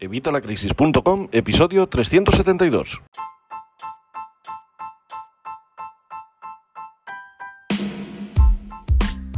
Evitalacrisis.com, episodio 372.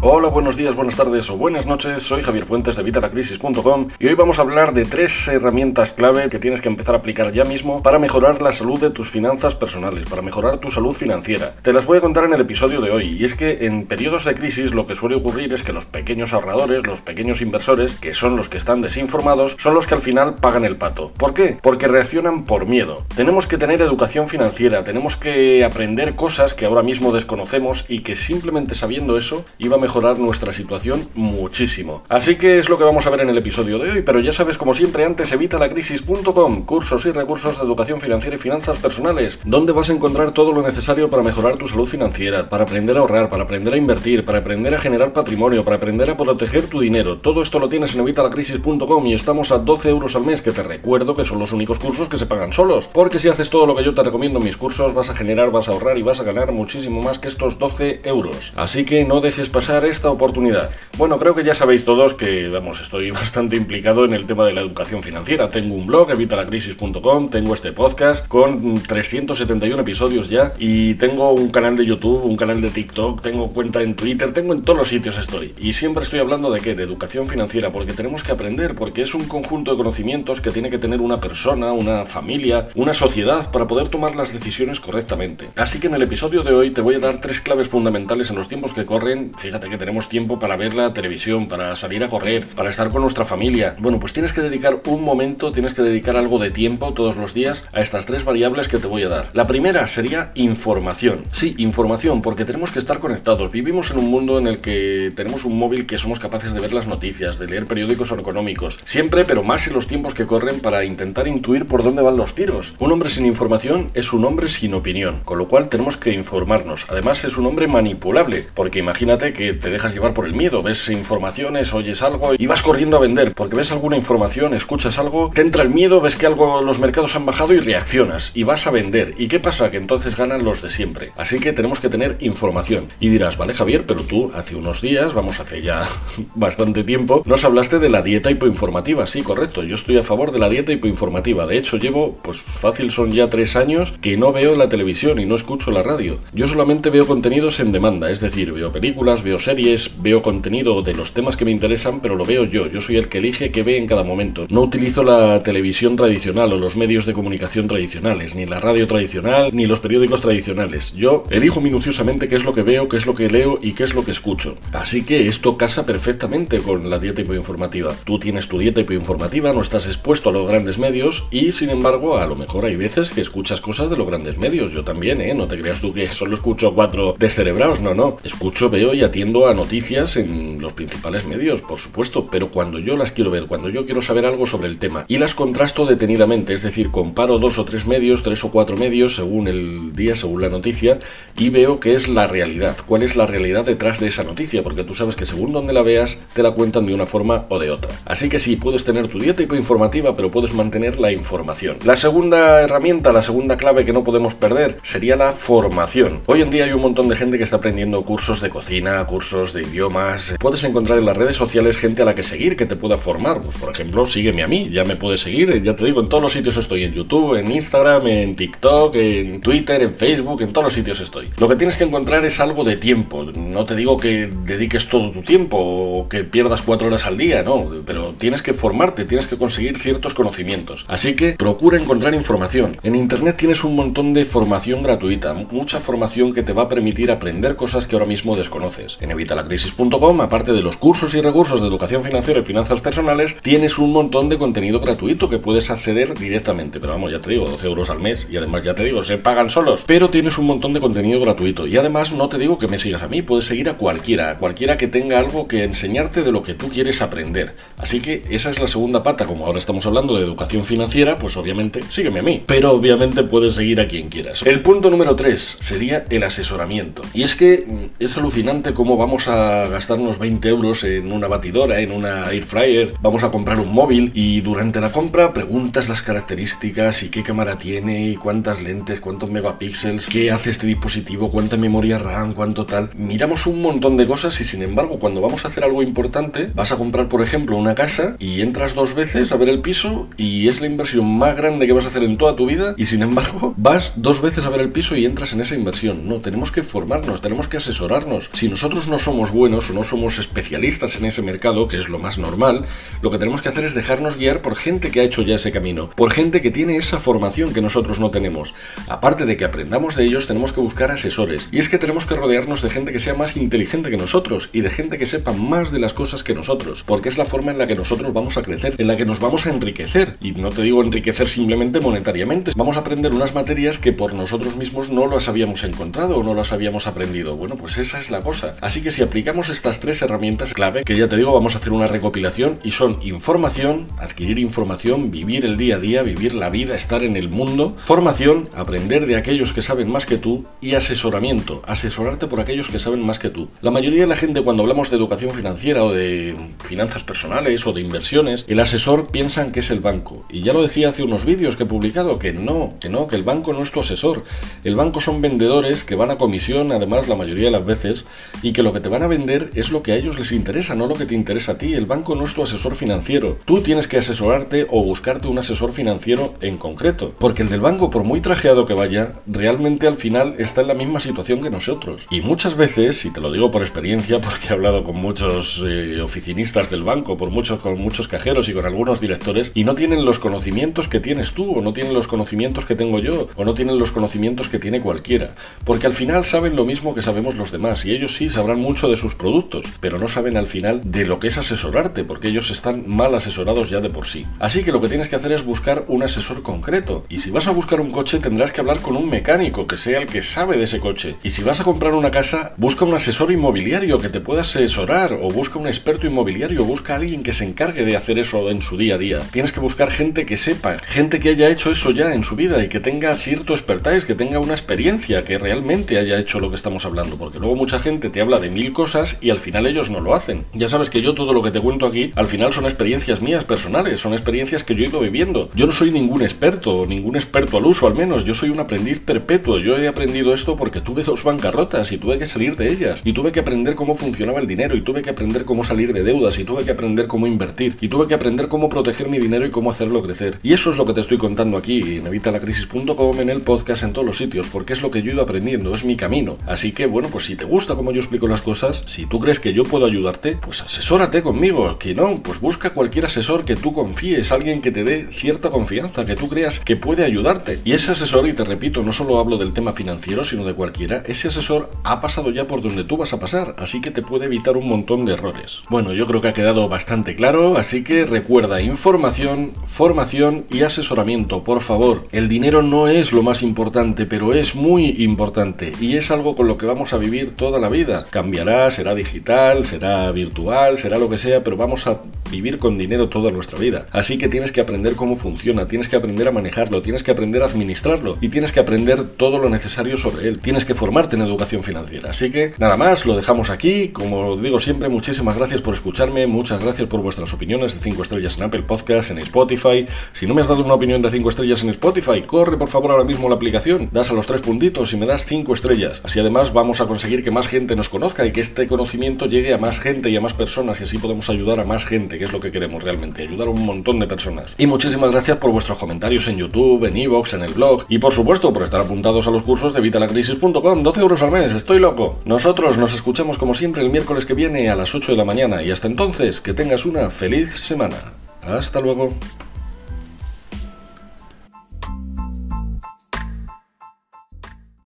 Hola, buenos días, buenas tardes o buenas noches. Soy Javier Fuentes de Vitalacrisis.com y hoy vamos a hablar de tres herramientas clave que tienes que empezar a aplicar ya mismo para mejorar la salud de tus finanzas personales, para mejorar tu salud financiera. Te las voy a contar en el episodio de hoy y es que en periodos de crisis lo que suele ocurrir es que los pequeños ahorradores, los pequeños inversores, que son los que están desinformados, son los que al final pagan el pato. ¿Por qué? Porque reaccionan por miedo. Tenemos que tener educación financiera, tenemos que aprender cosas que ahora mismo desconocemos y que simplemente sabiendo eso iba a mejorar mejorar nuestra situación muchísimo. Así que es lo que vamos a ver en el episodio de hoy, pero ya sabes, como siempre, antes evitalacrisis.com, cursos y recursos de educación financiera y finanzas personales, donde vas a encontrar todo lo necesario para mejorar tu salud financiera, para aprender a ahorrar, para aprender a invertir, para aprender a generar patrimonio, para aprender a proteger tu dinero. Todo esto lo tienes en evitalacrisis.com y estamos a 12 euros al mes, que te recuerdo que son los únicos cursos que se pagan solos. Porque si haces todo lo que yo te recomiendo en mis cursos, vas a generar, vas a ahorrar y vas a ganar muchísimo más que estos 12 euros. Así que no dejes pasar esta oportunidad? Bueno, creo que ya sabéis todos que, vamos, estoy bastante implicado en el tema de la educación financiera. Tengo un blog, evitalacrisis.com, tengo este podcast con 371 episodios ya y tengo un canal de YouTube, un canal de TikTok, tengo cuenta en Twitter, tengo en todos los sitios estoy. Y siempre estoy hablando de qué? De educación financiera, porque tenemos que aprender, porque es un conjunto de conocimientos que tiene que tener una persona, una familia, una sociedad para poder tomar las decisiones correctamente. Así que en el episodio de hoy te voy a dar tres claves fundamentales en los tiempos que corren. Fíjate que tenemos tiempo para ver la televisión, para salir a correr, para estar con nuestra familia. Bueno, pues tienes que dedicar un momento, tienes que dedicar algo de tiempo todos los días a estas tres variables que te voy a dar. La primera sería información. Sí, información, porque tenemos que estar conectados. Vivimos en un mundo en el que tenemos un móvil que somos capaces de ver las noticias, de leer periódicos económicos. Siempre, pero más en los tiempos que corren para intentar intuir por dónde van los tiros. Un hombre sin información es un hombre sin opinión, con lo cual tenemos que informarnos. Además es un hombre manipulable, porque imagínate que te dejas llevar por el miedo, ves informaciones, oyes algo y vas corriendo a vender, porque ves alguna información, escuchas algo, te entra el miedo, ves que algo los mercados han bajado y reaccionas y vas a vender. ¿Y qué pasa? Que entonces ganan los de siempre. Así que tenemos que tener información. Y dirás, vale Javier, pero tú hace unos días, vamos, hace ya bastante tiempo, nos hablaste de la dieta hipoinformativa. Sí, correcto, yo estoy a favor de la dieta hipoinformativa. De hecho, llevo, pues fácil, son ya tres años que no veo la televisión y no escucho la radio. Yo solamente veo contenidos en demanda, es decir, veo películas, veo series, veo contenido de los temas que me interesan, pero lo veo yo. Yo soy el que elige qué ve en cada momento. No utilizo la televisión tradicional o los medios de comunicación tradicionales, ni la radio tradicional, ni los periódicos tradicionales. Yo elijo minuciosamente qué es lo que veo, qué es lo que leo y qué es lo que escucho. Así que esto casa perfectamente con la dieta hipoinformativa. Tú tienes tu dieta hipoinformativa, no estás expuesto a los grandes medios y sin embargo a lo mejor hay veces que escuchas cosas de los grandes medios. Yo también, ¿eh? No te creas tú que solo escucho cuatro descerebrados, no, no. Escucho, veo y atiendo a noticias en los principales medios, por supuesto, pero cuando yo las quiero ver, cuando yo quiero saber algo sobre el tema y las contrasto detenidamente, es decir, comparo dos o tres medios, tres o cuatro medios según el día, según la noticia, y veo qué es la realidad, cuál es la realidad detrás de esa noticia, porque tú sabes que según donde la veas, te la cuentan de una forma o de otra. Así que sí, puedes tener tu dieta informativa, pero puedes mantener la información. La segunda herramienta, la segunda clave que no podemos perder, sería la formación. Hoy en día hay un montón de gente que está aprendiendo cursos de cocina, cursos de idiomas. Puedes encontrar en las redes sociales gente a la que seguir, que te pueda formar. Pues, por ejemplo, sígueme a mí, ya me puedes seguir, ya te digo, en todos los sitios estoy, en YouTube, en Instagram, en TikTok, en Twitter, en Facebook, en todos los sitios estoy. Lo que tienes que encontrar es algo de tiempo. No te digo que dediques todo tu tiempo o que pierdas cuatro horas al día, no, pero tienes que formarte, tienes que conseguir ciertos conocimientos. Así que procura encontrar información. En Internet tienes un montón de formación gratuita, mucha formación que te va a permitir aprender cosas que ahora mismo desconoces. evitalacrisis.com, aparte de los cursos y recursos de educación financiera y finanzas personales, tienes un montón de contenido gratuito que puedes acceder directamente. Pero vamos, ya te digo, 12 euros al mes y además ya te digo, se pagan solos. Pero tienes un montón de contenido gratuito. Y además no te digo que me sigas a mí, puedes seguir a cualquiera, cualquiera que tenga algo que enseñarte de lo que tú quieres aprender. Así que esa es la segunda pata, como ahora estamos hablando de educación financiera, pues obviamente sígueme a mí. Pero obviamente puedes seguir a quien quieras. El punto número 3 sería el asesoramiento. Y es que mm, es alucinante cómo vamos a gastarnos 20 euros en una batidora, en una air fryer, vamos a comprar un móvil y durante la compra preguntas las características y qué cámara tiene y cuántas lentes, cuántos megapíxeles, qué hace este dispositivo, cuánta memoria RAM, cuánto tal. Miramos un montón de cosas y sin embargo cuando vamos a hacer algo importante vas a comprar por ejemplo una casa y entras dos veces a ver el piso y es la inversión más grande que vas a hacer en toda tu vida y sin embargo vas dos veces a ver el piso y entras en esa inversión. No, tenemos que formarnos, tenemos que asesorarnos. Si nosotros no somos buenos o no somos especialistas en ese mercado, que es lo más normal, lo que tenemos que hacer es dejarnos guiar por gente que ha hecho ya ese camino, por gente que tiene esa formación que nosotros no tenemos. Aparte de que aprendamos de ellos, tenemos que buscar asesores. Y es que tenemos que rodearnos de gente que sea más inteligente que nosotros y de gente que sepa más de las cosas que nosotros, porque es la forma en la que nosotros vamos a crecer, en la que nos vamos a enriquecer. Y no te digo enriquecer simplemente monetariamente, vamos a aprender unas materias que por nosotros mismos no las habíamos encontrado o no las habíamos aprendido. Bueno, pues esa es la cosa. Así que si aplicamos estas tres herramientas clave, que ya te digo, vamos a hacer una recopilación y son información, adquirir información, vivir el día a día, vivir la vida, estar en el mundo, formación, aprender de aquellos que saben más que tú y asesoramiento, asesorarte por aquellos que saben más que tú. La mayoría de la gente cuando hablamos de educación financiera o de finanzas personales o de inversiones, el asesor piensan que es el banco. Y ya lo decía hace unos vídeos que he publicado, que no, que no, que el banco no es tu asesor. El banco son vendedores que van a comisión, además la mayoría de las veces, y que lo que te van a vender es lo que a ellos les interesa, no lo que te interesa a ti. El banco no es tu asesor financiero. Tú tienes que asesorarte o buscarte un asesor financiero en concreto. Porque el del banco, por muy trajeado que vaya, realmente al final está en la misma situación que nosotros. Y muchas veces, y te lo digo por experiencia, porque he hablado con muchos eh, oficinistas del banco, por muchos, con muchos cajeros y con algunos directores, y no tienen los conocimientos que tienes tú, o no tienen los conocimientos que tengo yo, o no tienen los conocimientos que tiene cualquiera. Porque al final saben lo mismo que sabemos los demás, y ellos sí sabrán mucho de sus productos, pero no saben al final de lo que es asesorarte, porque ellos están mal asesorados ya de por sí. Así que lo que tienes que hacer es buscar un asesor concreto. Y si vas a buscar un coche, tendrás que hablar con un mecánico que sea el que sabe de ese coche. Y si vas a comprar una casa, busca un asesor inmobiliario que te pueda asesorar, o busca un experto inmobiliario, busca a alguien que se encargue de hacer eso en su día a día. Tienes que buscar gente que sepa, gente que haya hecho eso ya en su vida y que tenga cierto expertise, que tenga una experiencia, que realmente haya hecho lo que estamos hablando. Porque luego mucha gente te habla de mil cosas y al final ellos no lo hacen. Ya sabes que yo todo lo que te cuento aquí, al final son experiencias mías personales, son experiencias que yo he ido viviendo. Yo no soy ningún experto, ningún experto al uso al menos, yo soy un aprendiz perpetuo. Yo he aprendido esto porque tuve dos bancarrotas y tuve que salir de ellas. Y tuve que aprender cómo funcionaba el dinero y tuve que aprender cómo salir de deudas y tuve que aprender cómo invertir y tuve que aprender cómo proteger mi dinero y cómo hacerlo crecer. Y eso es lo que te estoy contando aquí en evitalacrisis.com, en el podcast, en todos los sitios, porque es lo que yo he ido aprendiendo, es mi camino. Así que bueno, pues si te gusta cómo yo explico las cosas, si tú crees que yo puedo ayudarte, pues asesórate conmigo. Que no, pues busca cualquier asesor que tú confíes, alguien que te dé cierta confianza, que tú creas que puede ayudarte. Y ese asesor, y te repito, no solo hablo del tema financiero, sino de cualquiera, ese asesor ha pasado ya por donde tú vas a pasar, así que te puede evitar un montón de errores. Bueno, yo creo que ha quedado bastante claro, así que recuerda información, formación y asesoramiento, por favor. El dinero no es lo más importante, pero es muy importante y es algo con lo que vamos a vivir toda la vida. Será digital, será virtual, será lo que sea, pero vamos a vivir con dinero toda nuestra vida. Así que tienes que aprender cómo funciona, tienes que aprender a manejarlo, tienes que aprender a administrarlo y tienes que aprender todo lo necesario sobre él. Tienes que formarte en educación financiera. Así que nada más, lo dejamos aquí. Como digo siempre, muchísimas gracias por escucharme, muchas gracias por vuestras opiniones de 5 estrellas en Apple Podcast, en Spotify. Si no me has dado una opinión de 5 estrellas en Spotify, corre por favor ahora mismo la aplicación, das a los tres puntitos y me das 5 estrellas. Así además vamos a conseguir que más gente nos conozca y que este conocimiento llegue a más gente y a más personas y así podemos ayudar a más gente, que es lo que queremos realmente, ayudar a un montón de personas. Y muchísimas gracias por vuestros comentarios en YouTube, en Evox, en el blog y por supuesto por estar apuntados a los cursos de vitalacrisis.com, 12 euros al mes, estoy loco. Nosotros nos escuchamos como siempre el miércoles que viene a las 8 de la mañana y hasta entonces que tengas una feliz semana. Hasta luego.